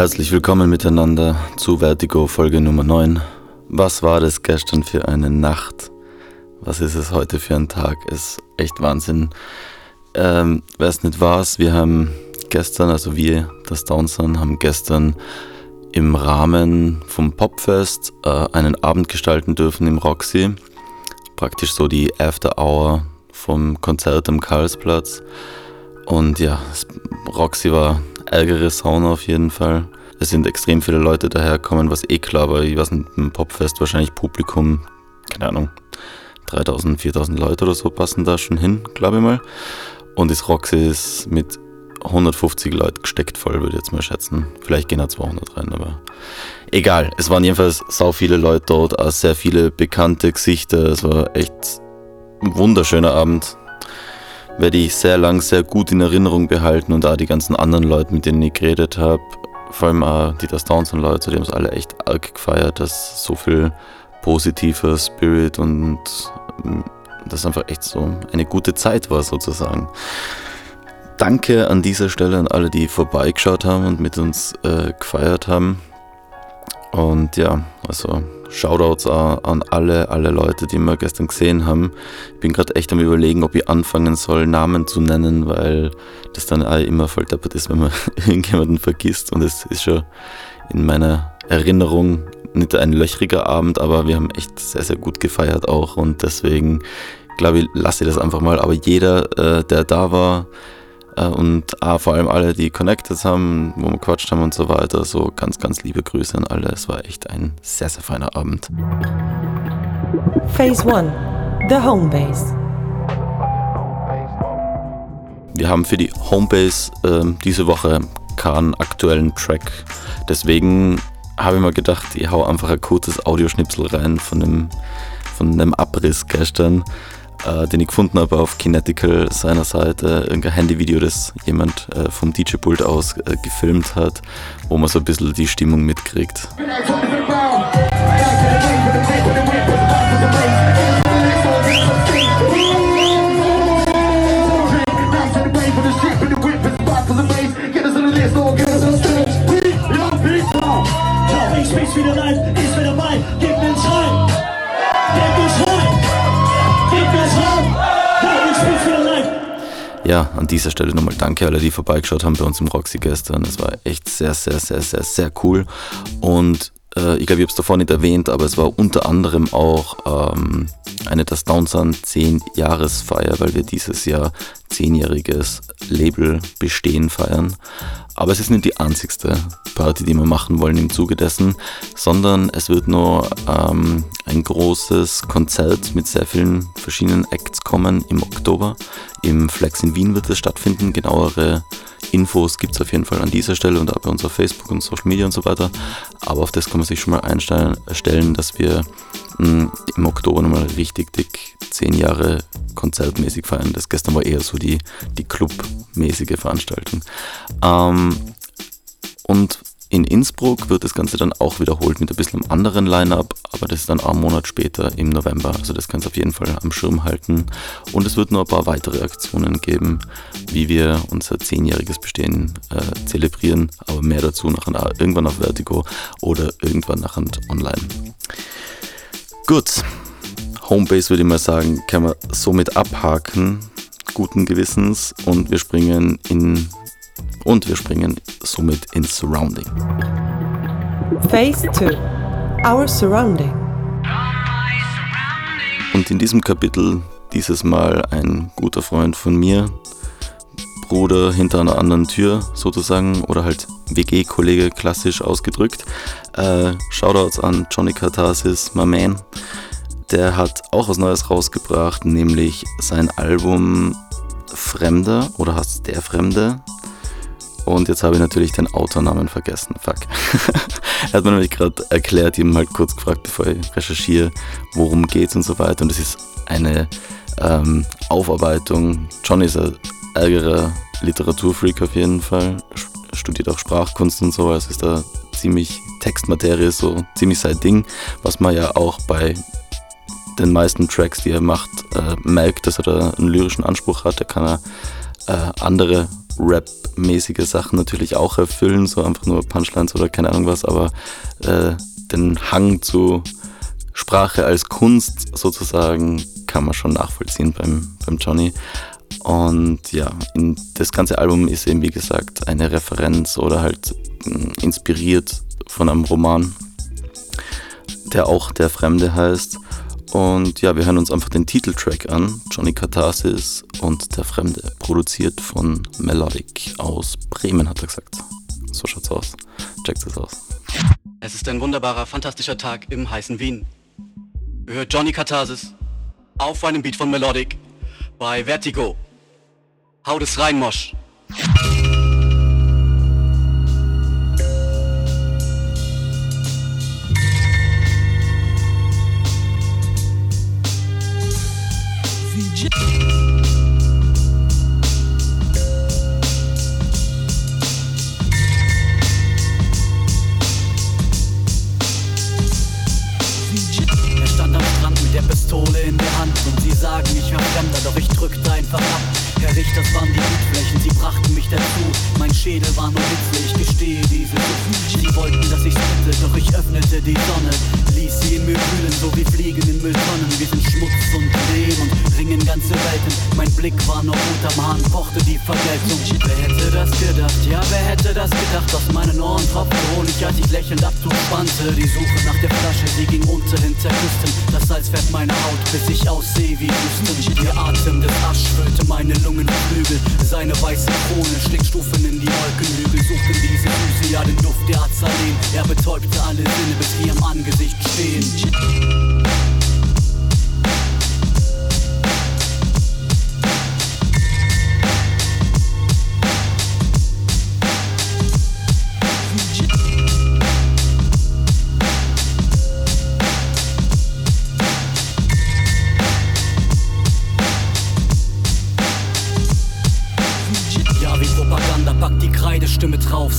herzlich willkommen miteinander zu Vertigo Folge Nummer 9. Was war das gestern für eine Nacht? Was ist es heute für ein Tag? Ist echt Wahnsinn. Ähm, Wer es nicht war, wir haben gestern, also wir, das Downson, haben gestern im Rahmen vom Popfest äh, einen Abend gestalten dürfen im Roxy. Praktisch so die After Hour vom Konzert am Karlsplatz. Und ja, Roxy war ärgere Sauna auf jeden Fall. Es sind extrem viele Leute daherkommen, was eh klar war. Ich weiß nicht, im Popfest wahrscheinlich Publikum, keine Ahnung, 3000, 4000 Leute oder so passen da schon hin, glaube ich mal. Und das Roxy ist mit 150 Leute gesteckt voll, würde ich jetzt mal schätzen. Vielleicht gehen da 200 rein, aber egal. Es waren jedenfalls sau viele Leute dort, auch sehr viele bekannte Gesichter. Es war echt ein wunderschöner Abend. Werde ich sehr lang, sehr gut in Erinnerung behalten und auch die ganzen anderen Leute, mit denen ich geredet habe. Vor allem auch die Das Downs und Leute, die haben es alle echt arg gefeiert, dass so viel positiver Spirit und mm, das einfach echt so eine gute Zeit war sozusagen. Danke an dieser Stelle an alle, die vorbeigeschaut haben und mit uns äh, gefeiert haben. Und ja, also Shoutouts an alle, alle Leute, die wir gestern gesehen haben. Ich bin gerade echt am überlegen, ob ich anfangen soll, Namen zu nennen, weil das dann auch immer voll deppert ist, wenn man irgendjemanden vergisst. Und es ist schon in meiner Erinnerung nicht ein löchriger Abend, aber wir haben echt sehr, sehr gut gefeiert auch. Und deswegen glaube ich, lasse ich das einfach mal. Aber jeder, äh, der da war, und ah, vor allem alle, die connected haben, wo wir quatscht haben und so weiter. So ganz, ganz liebe Grüße an alle. Es war echt ein sehr, sehr feiner Abend. Phase 1, The Homebase. Wir haben für die Homebase äh, diese Woche keinen aktuellen Track. Deswegen habe ich mir gedacht, ich hau einfach ein kurzes Audioschnipsel rein von einem, von einem Abriss gestern äh, den ich gefunden habe auf Kinetical seiner Seite, irgendein Handyvideo, das jemand äh, vom DJ-Pult aus äh, gefilmt hat, wo man so ein bisschen die Stimmung mitkriegt. Ja, an dieser Stelle nochmal danke alle, die vorbeigeschaut haben bei uns im Roxy gestern. Es war echt sehr, sehr, sehr, sehr, sehr cool. Und äh, ich glaube, ich habe es davor nicht erwähnt, aber es war unter anderem auch ähm, eine Das Downsun 10-Jahresfeier, weil wir dieses Jahr 10-jähriges Label-Bestehen feiern. Aber es ist nicht die einzigste Party, die wir machen wollen im Zuge dessen, sondern es wird nur ähm, ein großes Konzert mit sehr vielen verschiedenen Acts kommen im Oktober. Im Flex in Wien wird es stattfinden. Genauere Infos gibt es auf jeden Fall an dieser Stelle und auch bei uns auf Facebook und Social Media und so weiter. Aber auf das kann man sich schon mal einstellen, dass wir mh, hm, im Oktober nochmal richtig dick zehn Jahre konzertmäßig feiern. Das gestern war eher so die, die clubmäßige Veranstaltung. Ähm, und in Innsbruck wird das Ganze dann auch wiederholt mit ein bisschen einem anderen Line-Up, aber das ist dann einen Monat später im November. Also das kannst du auf jeden Fall am Schirm halten. Und es wird nur ein paar weitere Aktionen geben, wie wir unser zehnjähriges Bestehen äh, zelebrieren. Aber mehr dazu nachher irgendwann auf Vertigo oder irgendwann nachher online. Gut, Homebase würde ich mal sagen, kann man somit abhaken, guten Gewissens und wir springen in und wir springen somit ins Surrounding. Phase 2 Our Surrounding. Und in diesem Kapitel dieses Mal ein guter Freund von mir, Bruder hinter einer anderen Tür sozusagen oder halt WG-Kollege klassisch ausgedrückt. Äh, Shoutouts an Johnny Katharsis, my man. Der hat auch was Neues rausgebracht, nämlich sein Album Fremder oder heißt Der Fremde und jetzt habe ich natürlich den Autornamen vergessen. Fuck. er hat mir nämlich gerade erklärt, ihm halt kurz gefragt, bevor ich recherchiere, worum geht's und so weiter. Und es ist eine ähm, Aufarbeitung. John ist ein ärgerer Literaturfreak auf jeden Fall. Studiert auch Sprachkunst und so. Also ist da ziemlich Textmaterie, so ziemlich sein Ding, was man ja auch bei den meisten Tracks, die er macht, äh, merkt, dass er da einen lyrischen Anspruch hat. Er kann er äh, andere Rap-mäßige Sachen natürlich auch erfüllen, so einfach nur Punchlines oder keine Ahnung was, aber äh, den Hang zu Sprache als Kunst sozusagen kann man schon nachvollziehen beim, beim Johnny. Und ja, das ganze Album ist eben wie gesagt eine Referenz oder halt inspiriert von einem Roman, der auch Der Fremde heißt. Und ja, wir hören uns einfach den Titeltrack an, Johnny Katharsis und Der Fremde, produziert von Melodic aus Bremen, hat er gesagt. So schaut's aus. Checkt es aus. Es ist ein wunderbarer, fantastischer Tag im heißen Wien. Hört Johnny Katharsis auf einem Beat von Melodic bei Vertigo. Haut es rein, Mosch. War nur Hitze, ich gestehe diese Lücken. Sie wollten, dass ich spitte, doch ich öffnete die Sonne. Ließ sie in wühlen, so wie Fliegen in Mülltonnen. Wir sind Schmutz und Lehm und ringen ganze Welten. Mein Blick war noch am Hahn, pochte die Vergeltung. Wer hätte das gedacht? Ja, wer hätte das gedacht? Aus meinen Ohren tropfte Honig, als ich lächelnd Abzug spannte. Die Suche nach der Flasche, sie ging unter hinter Küsten. Das Salz färbt meine Haut, bis ich aussehe wie Wüsten. Der Atem des Asch füllte meine Lungenflügel. Seine weiße Krone schlägt Stufen in die Wolkenhügel. Suchte diese Füße, ja den Duft der Azaleen. Er betäubte alle Sinne, bis wir am Angesicht stehen. Ja,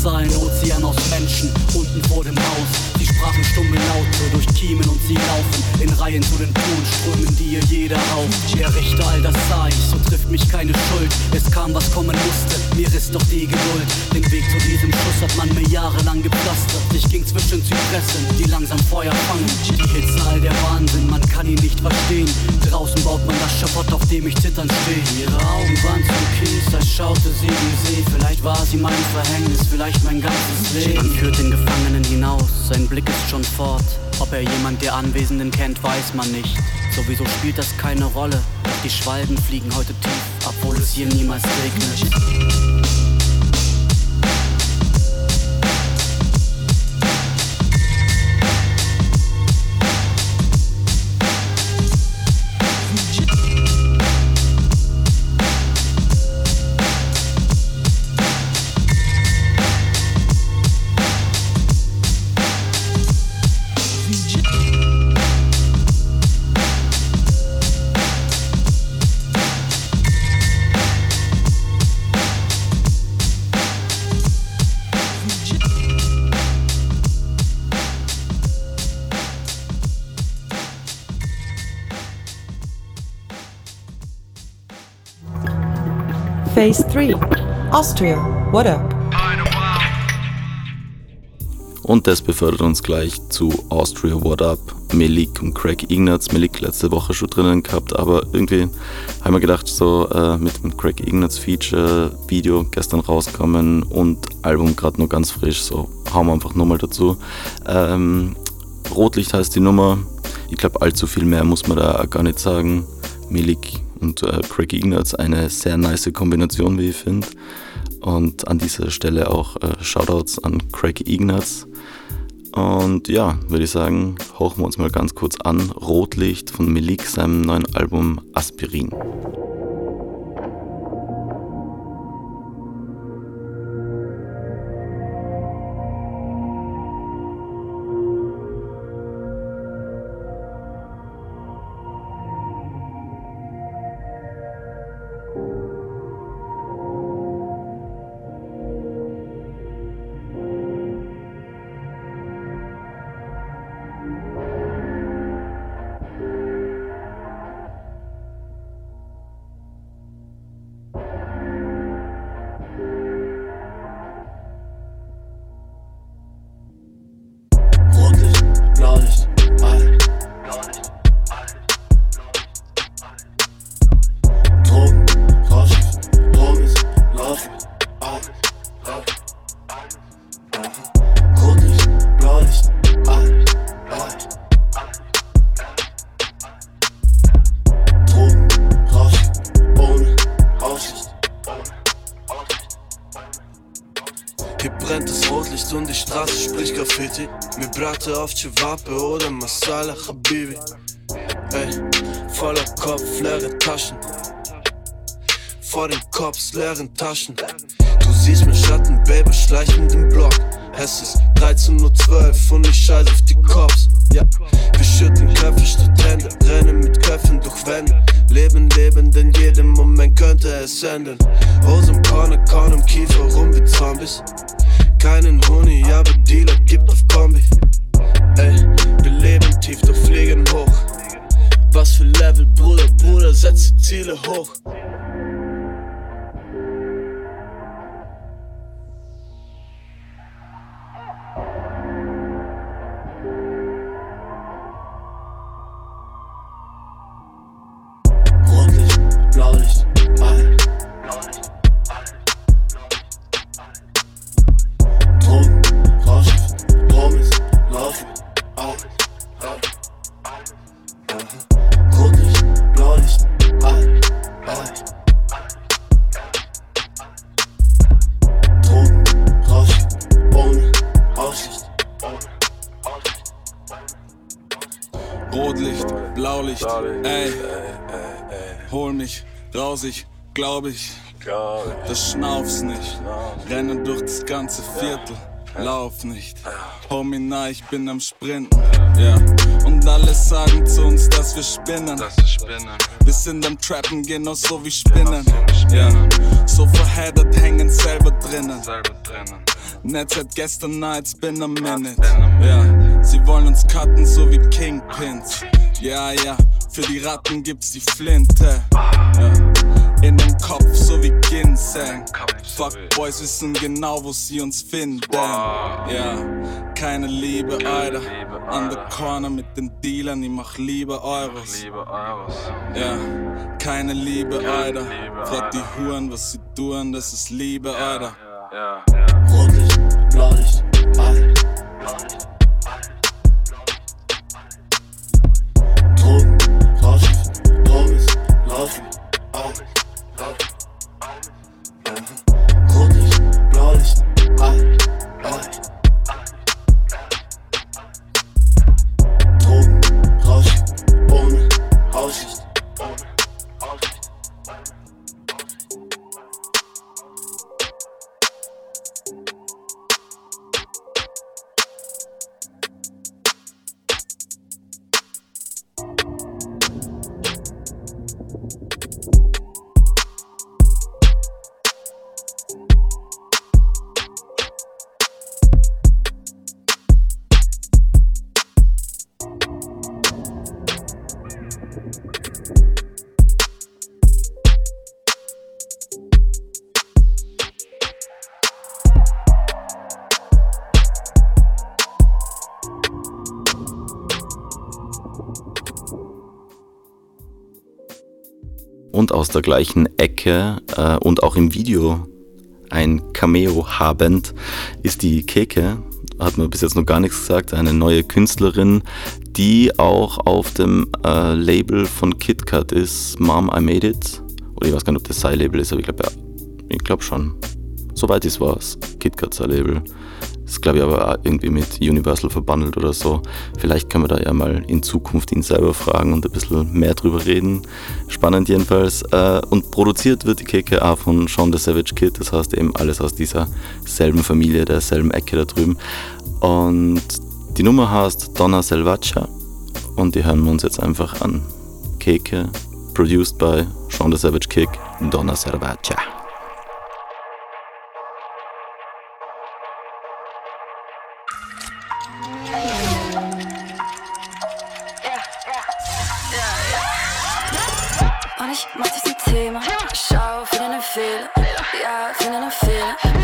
sah ein Ozean aus Menschen unten vor dem Haus. Sie sprachen stumme Laute durch Kiemen und sie laufen in Reihen zu den Tonströmen, die ihr jeder rauft. Der Richter, all das sah ich, so trifft mich keine Schuld. Es kam, was kommen musste, mir ist doch die Geduld. Den Weg zu diesem Schuss hat man mir jahrelang gepflastert. Ich ging zwischen Zypressen, die langsam Feuer fangen. Die Hitze, all der Wahnsinn, man kann ihn nicht verstehen. Draußen baut man das Schafott, auf dem ich zittern stehe. Ihre Augen waren zu Kies, als schaute sie die See. Vielleicht war sie mein Verhängnis, vielleicht mein ganzes Leben. Man führt den Gefangenen hinaus, sein Blick ist schon fort. Ob er jemand der Anwesenden kennt, weiß man nicht. Sowieso spielt das keine Rolle. Die Schwalben fliegen heute tief, obwohl es hier niemals regnet. Phase 3 Austria, what up? Und das befördert uns gleich zu Austria What Up, Melik und Craig Ignatz. Melik letzte Woche schon drinnen gehabt, aber irgendwie haben wir gedacht, so äh, mit dem Craig Ignatz Feature Video gestern rauskommen und Album gerade nur ganz frisch, so hauen wir einfach nochmal dazu. Ähm, Rotlicht heißt die Nummer. Ich glaube, allzu viel mehr muss man da gar nicht sagen. Melik und äh, Craig Ignatz, eine sehr nice Kombination, wie ich finde. Und an dieser Stelle auch äh, Shoutouts an Craig Ignatz. Und ja, würde ich sagen, hauchen wir uns mal ganz kurz an. Rotlicht von Melik, seinem neuen Album Aspirin. Brachte auf Chivape oder Masala Habibi. Ey, voller Kopf, leere Taschen. Vor den Cops, leeren Taschen. Du siehst mir Schatten, Baby, schleichend im Block. Es ist 13.12 Uhr und ich scheiß auf die Cops. Ja, wir schütten Köpfe statt Hände, rennen mit Köpfen durch Wände. Leben, leben, denn jedem Moment könnte es enden. Hose im Corner, Korn im Kiefer, rum wie Zombies. Keinen Honig, aber Dealer gibt auf Kombi. Ey, wir leben tief, doch fliegen hoch. Was für Level, Bruder, Bruder, setze Ziele hoch. Raus, ich glaub ich. Das schnauf's nicht, renne durch das ganze Viertel, lauf nicht. Homie, na, ich bin am Sprinten, ja. Und alle sagen zu uns, dass wir spinnen. Wir sind am Trappen, genauso wie Spinnen, ja. So verheddert, hängen selber drinnen. Netz seit gestern, na, it's been a minute, ja. Sie wollen uns cutten, so wie Kingpins, ja, ja. Für die Ratten gibt's die Flinte, ja. In den Kopf, so wie Ginseng. Fuck Boys wissen genau, wo sie uns finden. Ja, keine Liebe, Alter. An der Corner mit den Dealern, ich mach lieber Euros. Ja, keine Liebe, Alter. Frag die Huren, was sie tun, das ist Liebe, Alter. Rotlicht, Blaulicht, all. Drogen, Rauschgift, Homies, Laufen, der gleichen Ecke äh, und auch im Video ein Cameo habend ist die Keke, hat mir bis jetzt noch gar nichts gesagt, eine neue Künstlerin, die auch auf dem äh, Label von KitKat ist, Mom I Made It. Oder ich weiß gar nicht, ob das sein Label ist, aber ich glaube ja, ich glaube schon. Soweit ist was, KitKat sein Label. Ist glaube ich aber irgendwie mit Universal verbandelt oder so. Vielleicht können wir da ja mal in Zukunft ihn selber fragen und ein bisschen mehr drüber reden. Spannend jedenfalls. Äh, und produziert wird die auch von Sean the Savage Kid, das heißt eben alles aus dieser selben Familie, derselben Ecke da drüben. Und die Nummer heißt Donna Selvaccia und die hören wir uns jetzt einfach an. Keke, produced by Sean the Savage Kick, Donna Selvaccia. Ich mach dich zum Thema. Schau, finde den Fehler. Ja, finde den Fehler.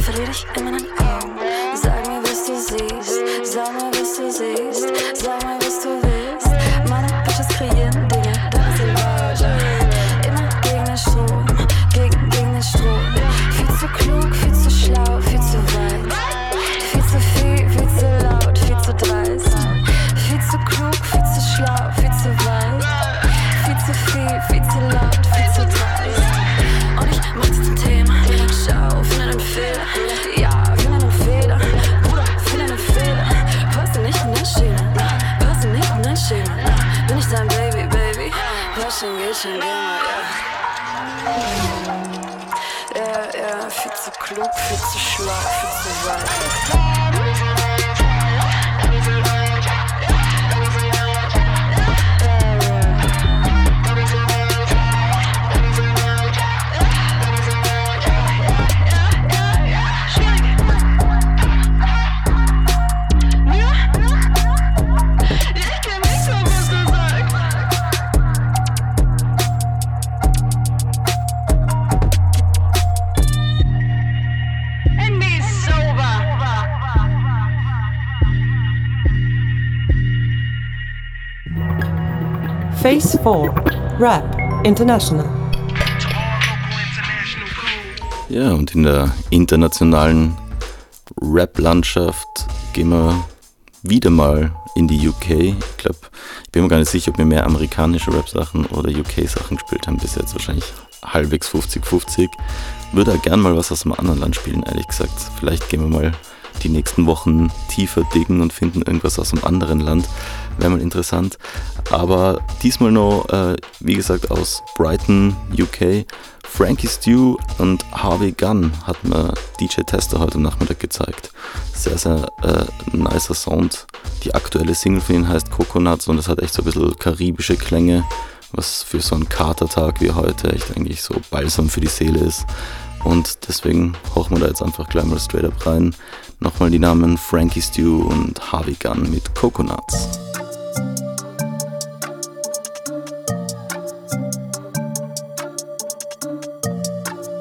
Verliere dich in meinen 4 Rap International. Ja, und in der internationalen Rap-Landschaft gehen wir wieder mal in die UK. Ich glaube, ich bin mir gar nicht sicher, ob wir mehr amerikanische Rap-Sachen oder UK-Sachen gespielt haben. Bis jetzt wahrscheinlich halbwegs 50-50. Würde auch gern mal was aus einem anderen Land spielen, ehrlich gesagt. Vielleicht gehen wir mal die nächsten Wochen tiefer diggen und finden irgendwas aus einem anderen Land. Wäre mal interessant. Aber diesmal noch, äh, wie gesagt, aus Brighton, UK. Frankie Stew und Harvey Gunn hat mir DJ Tester heute Nachmittag gezeigt. Sehr, sehr äh, nicer Sound. Die aktuelle Single von ihnen heißt Coconuts und es hat echt so ein bisschen karibische Klänge, was für so einen Katertag wie heute echt eigentlich so balsam für die Seele ist. Und deswegen hochen wir da jetzt einfach gleich mal straight up rein. Nochmal die Namen Frankie Stew und Harvey Gunn mit Coconuts.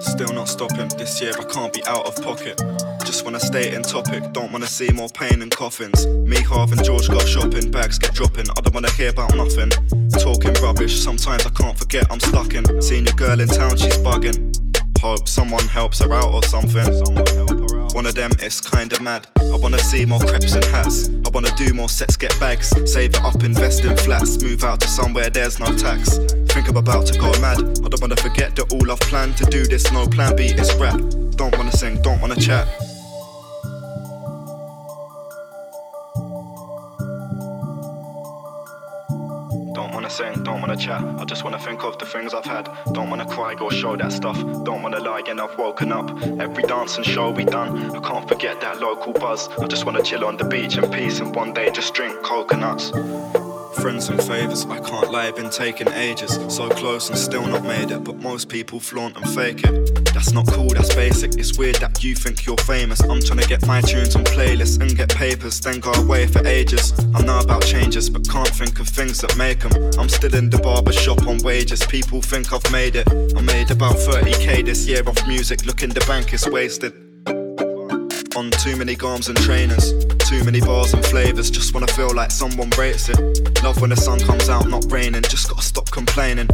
Still not stopping. This year I can't be out of pocket. Just wanna stay in topic. Don't wanna see more pain in coffins. Me, Harv, and George go shopping. Bags get dropping. I don't wanna hear about nothing. Talking rubbish. Sometimes I can't forget I'm stuck in. Seeing your girl in town, she's bugging. Hope someone helps her out or something. One of them is kinda mad. I wanna see more crepes and hats. I wanna do more sets, get bags. Save it up, invest in flats. Move out to somewhere there's no tax. Think I'm about to go mad. I don't wanna forget that all I've planned to do this. No plan B is rap. Don't wanna sing, don't wanna chat. Don't wanna don't wanna chat. I just wanna think of the things I've had. Don't wanna cry or show that stuff. Don't wanna lie and I've woken up. Every dance and show we done. I can't forget that local buzz. I just wanna chill on the beach in peace and one day just drink coconuts. Friends and favours, I can't lie, been taking ages. So close and still not made it, but most people flaunt and fake it. That's not cool, that's basic. It's weird that you think you're famous. I'm trying to get my tunes on playlists and get papers, then go away for ages. I know about changes, but can't think of things that make them. I'm still in the barber shop on wages. People think I've made it. I made about 30k this year off music. Look in the bank, it's wasted. On too many garms and trainers, too many bars and flavors. Just wanna feel like someone rates it. Love when the sun comes out, not raining. Just gotta stop complaining.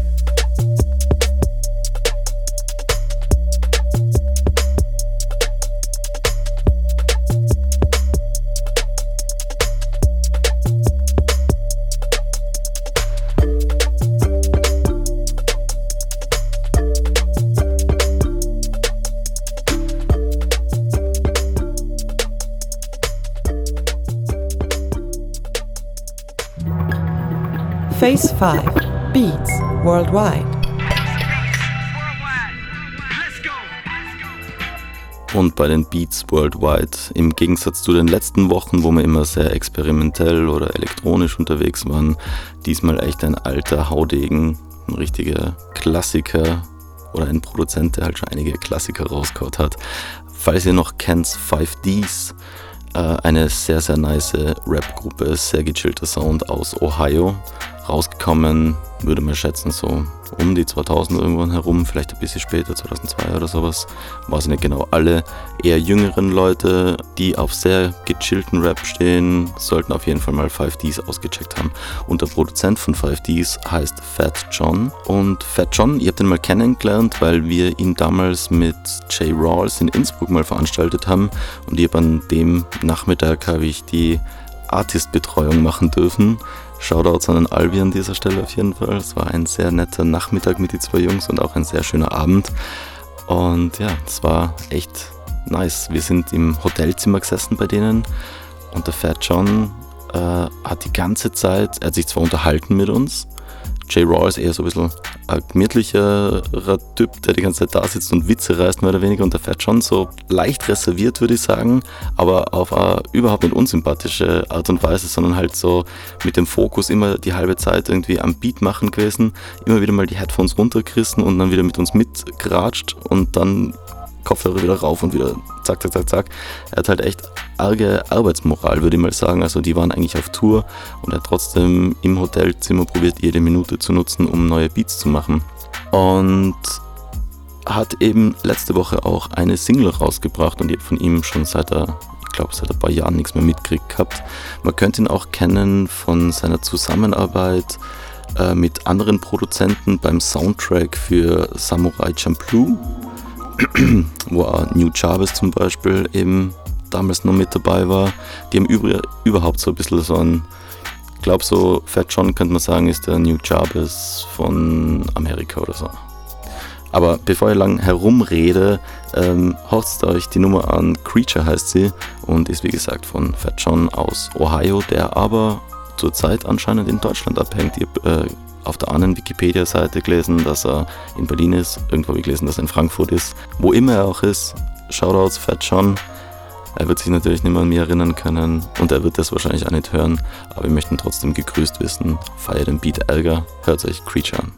Phase 5 Beats Worldwide. Und bei den Beats Worldwide, im Gegensatz zu den letzten Wochen, wo wir immer sehr experimentell oder elektronisch unterwegs waren, diesmal echt ein alter Haudegen, ein richtiger Klassiker oder ein Produzent, der halt schon einige Klassiker rausgehauen hat. Falls ihr noch kennt, 5Ds, äh, eine sehr, sehr nice Rap-Gruppe, sehr gechillter Sound aus Ohio, rausgekommen, würde man schätzen, so um die 2000 irgendwann herum, vielleicht ein bisschen später, 2002 oder sowas, weiß ich nicht genau. Alle eher jüngeren Leute, die auf sehr gechillten Rap stehen, sollten auf jeden Fall mal 5Ds ausgecheckt haben. Und der Produzent von 5Ds heißt Fat John. Und Fat John, ihr habt ihn mal kennengelernt, weil wir ihn damals mit Jay Rawls in Innsbruck mal veranstaltet haben. Und ich habe an dem Nachmittag habe ich die Artist-Betreuung machen dürfen. Shoutouts an den Albi an dieser Stelle auf jeden Fall. Es war ein sehr netter Nachmittag mit den zwei Jungs und auch ein sehr schöner Abend. Und ja, es war echt nice. Wir sind im Hotelzimmer gesessen bei denen und der Fat John äh, hat die ganze Zeit, er hat sich zwar unterhalten mit uns, Jay Raw ist eher so ein bisschen ein gemütlicherer Typ, der die ganze Zeit da sitzt und Witze reißt, mehr oder weniger. Und der fährt schon so leicht reserviert, würde ich sagen, aber auf eine überhaupt nicht unsympathische Art und Weise, sondern halt so mit dem Fokus immer die halbe Zeit irgendwie am Beat machen gewesen, immer wieder mal die Headphones runtergerissen und dann wieder mit uns mitgeratscht und dann Kopfhörer wieder rauf und wieder zack, zack, zack, zack. Er hat halt echt arge Arbeitsmoral, würde ich mal sagen. Also die waren eigentlich auf Tour und er hat trotzdem im Hotelzimmer probiert, jede Minute zu nutzen, um neue Beats zu machen. Und hat eben letzte Woche auch eine Single rausgebracht und ich habe von ihm schon seit er, ich glaube, seit ein paar Jahren nichts mehr mitgekriegt gehabt. Man könnte ihn auch kennen von seiner Zusammenarbeit äh, mit anderen Produzenten beim Soundtrack für Samurai Champloo wo auch New Jarvis zum Beispiel eben damals noch mit dabei war. Die haben über, überhaupt so ein bisschen so ein, ich glaube so Fat John könnte man sagen, ist der New Jarvis von Amerika oder so. Aber bevor ich lang herumrede, ähm, euch die Nummer an. Creature heißt sie und ist wie gesagt von Fat John aus Ohio, der aber zurzeit anscheinend in Deutschland abhängt. Habe äh, auf der anderen Wikipedia-Seite gelesen, dass er in Berlin ist. Irgendwo habe ich gelesen, dass er in Frankfurt ist. Wo immer er auch ist, Shoutouts Fat John. Er wird sich natürlich nicht mehr an mich erinnern können und er wird das wahrscheinlich auch nicht hören, aber wir möchten trotzdem gegrüßt wissen. Feiert den Beat Ärger, hört euch Creature an.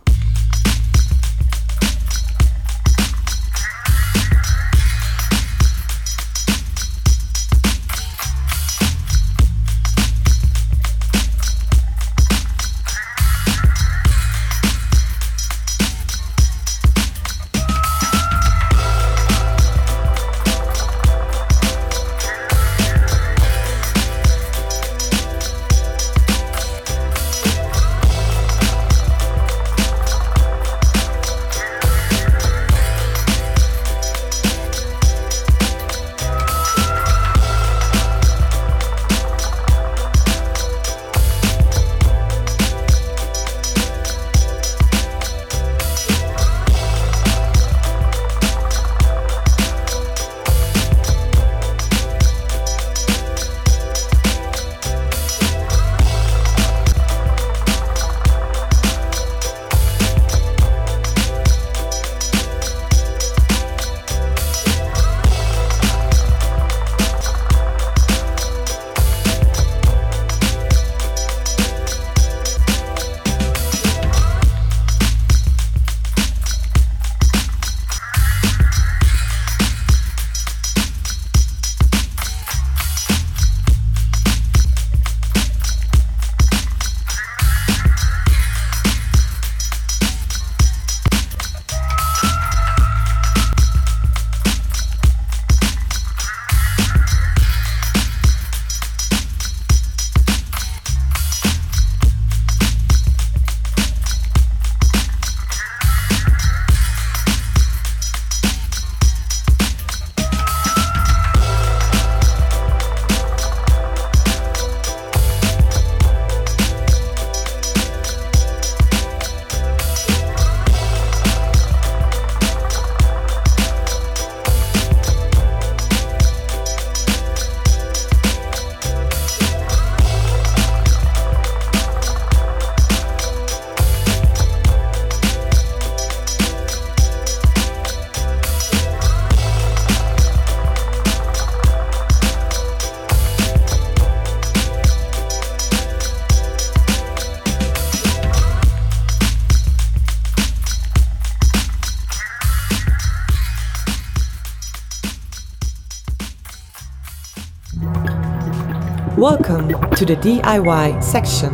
To the DIY section.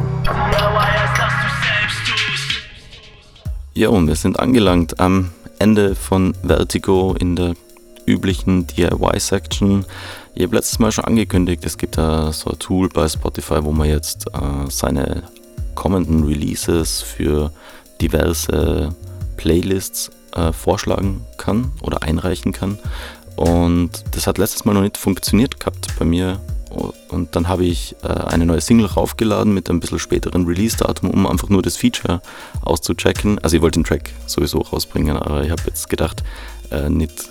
Ja, und wir sind angelangt am Ende von Vertigo in der üblichen DIY-Section. Ich habe letztes Mal schon angekündigt, es gibt da so ein Tool bei Spotify, wo man jetzt äh, seine kommenden Releases für diverse Playlists äh, vorschlagen kann oder einreichen kann. Und das hat letztes Mal noch nicht funktioniert gehabt bei mir und dann habe ich äh, eine neue Single raufgeladen mit ein bisschen späteren Release-Datum, um einfach nur das Feature auszuchecken. Also ich wollte den Track sowieso rausbringen, aber ich habe jetzt gedacht, äh, nicht,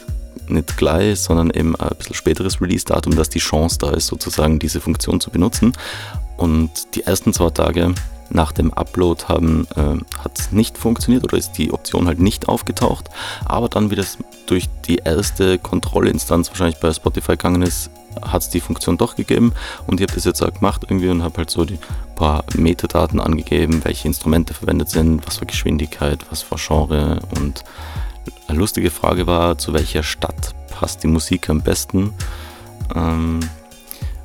nicht gleich, sondern eben ein bisschen späteres Release-Datum, dass die Chance da ist, sozusagen diese Funktion zu benutzen. Und die ersten zwei Tage nach dem Upload haben, äh, hat es nicht funktioniert oder ist die Option halt nicht aufgetaucht. Aber dann, wie das durch die erste Kontrollinstanz wahrscheinlich bei Spotify gegangen ist, hat es die Funktion doch gegeben und ich habe das jetzt auch gemacht irgendwie und habe halt so die paar Metadaten angegeben, welche Instrumente verwendet sind, was für Geschwindigkeit, was für Genre und eine lustige Frage war, zu welcher Stadt passt die Musik am besten. Ähm,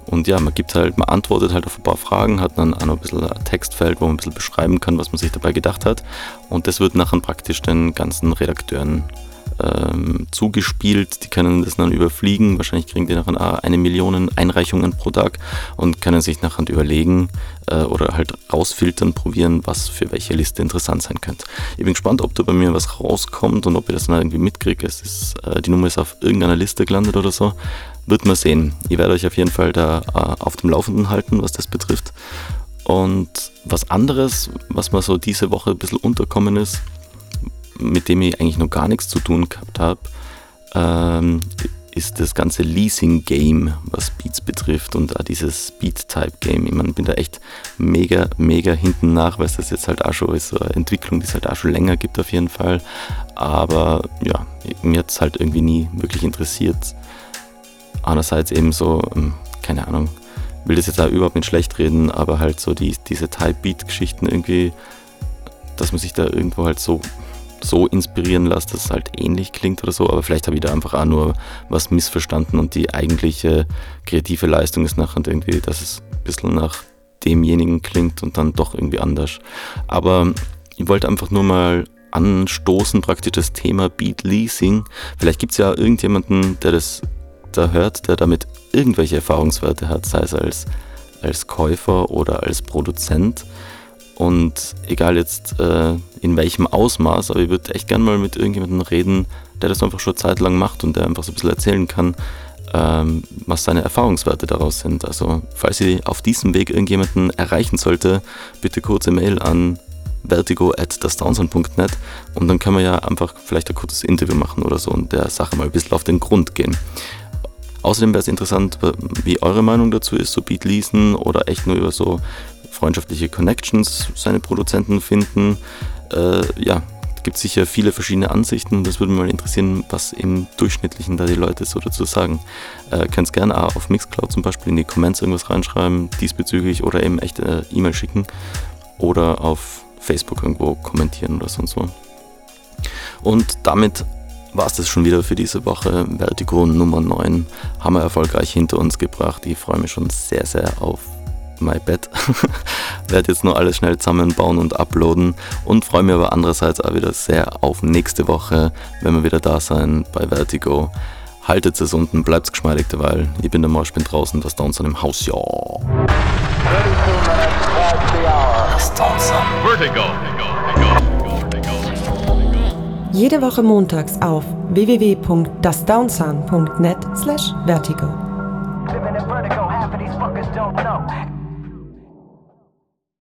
und ja, man gibt halt, man antwortet halt auf ein paar Fragen, hat dann auch noch ein bisschen ein Textfeld, wo man ein bisschen beschreiben kann, was man sich dabei gedacht hat. Und das wird nachher praktisch den ganzen Redakteuren ähm, zugespielt. Die können das dann überfliegen. Wahrscheinlich kriegen die nachher eine Million Einreichungen pro Tag und können sich nachher überlegen äh, oder halt rausfiltern, probieren, was für welche Liste interessant sein könnte. Ich bin gespannt, ob da bei mir was rauskommt und ob ich das dann irgendwie mitkriege. Es ist, äh, die Nummer ist auf irgendeiner Liste gelandet oder so. Wird man sehen. Ich werde euch auf jeden Fall da äh, auf dem Laufenden halten, was das betrifft. Und was anderes, was mir so diese Woche ein bisschen unterkommen ist, mit dem ich eigentlich noch gar nichts zu tun gehabt habe, ähm, ist das ganze Leasing-Game, was Beats betrifft und auch dieses Beat-Type-Game. Ich meine, bin da echt mega, mega hinten nach, weil es das jetzt halt auch schon ist, so eine Entwicklung, die es halt auch schon länger gibt auf jeden Fall. Aber ja, mir hat es halt irgendwie nie wirklich interessiert. Andererseits eben so, ähm, keine Ahnung, will das jetzt auch überhaupt nicht schlecht reden, aber halt so die, diese Type-Beat-Geschichten irgendwie, dass man sich da irgendwo halt so so inspirieren lasse, dass es halt ähnlich klingt oder so, aber vielleicht habe ich da einfach auch nur was missverstanden und die eigentliche kreative Leistung ist nachher irgendwie, dass es ein bisschen nach demjenigen klingt und dann doch irgendwie anders. Aber ich wollte einfach nur mal anstoßen, praktisch das Thema Beat Leasing. Vielleicht gibt es ja irgendjemanden, der das da hört, der damit irgendwelche Erfahrungswerte hat, sei es als, als Käufer oder als Produzent. Und egal jetzt äh, in welchem Ausmaß, aber ich würde echt gerne mal mit irgendjemandem reden, der das einfach schon Zeit lang macht und der einfach so ein bisschen erzählen kann, ähm, was seine Erfahrungswerte daraus sind. Also falls ihr auf diesem Weg irgendjemanden erreichen sollte, bitte kurze Mail an vertigo at vertigo.net und dann können wir ja einfach vielleicht ein kurzes Interview machen oder so und der Sache mal ein bisschen auf den Grund gehen. Außerdem wäre es interessant, wie eure Meinung dazu ist, so Beat leasen oder echt nur über so freundschaftliche Connections seine Produzenten finden. Äh, ja, gibt sicher viele verschiedene Ansichten. Das würde mich mal interessieren, was im Durchschnittlichen da die Leute so dazu sagen. Äh, Könnt gerne auch auf Mixcloud zum Beispiel in die Comments irgendwas reinschreiben diesbezüglich oder eben echt äh, E-Mail schicken oder auf Facebook irgendwo kommentieren oder sonst so. Und damit war es das schon wieder für diese Woche. Vertigo Nummer 9 haben wir erfolgreich hinter uns gebracht. Ich freue mich schon sehr, sehr auf my bad. Werde jetzt nur alles schnell zusammenbauen und uploaden und freue mich aber andererseits auch wieder sehr auf nächste Woche, wenn wir wieder da sein bei Vertigo. Haltet es unten, bleibt geschmeidig derweil. Ich bin der Marsch, bin draußen, das Downson im Haus, ja. Das Downson. Vertigo. Jede Woche montags auf www.dasdownsun.net slash vertigo.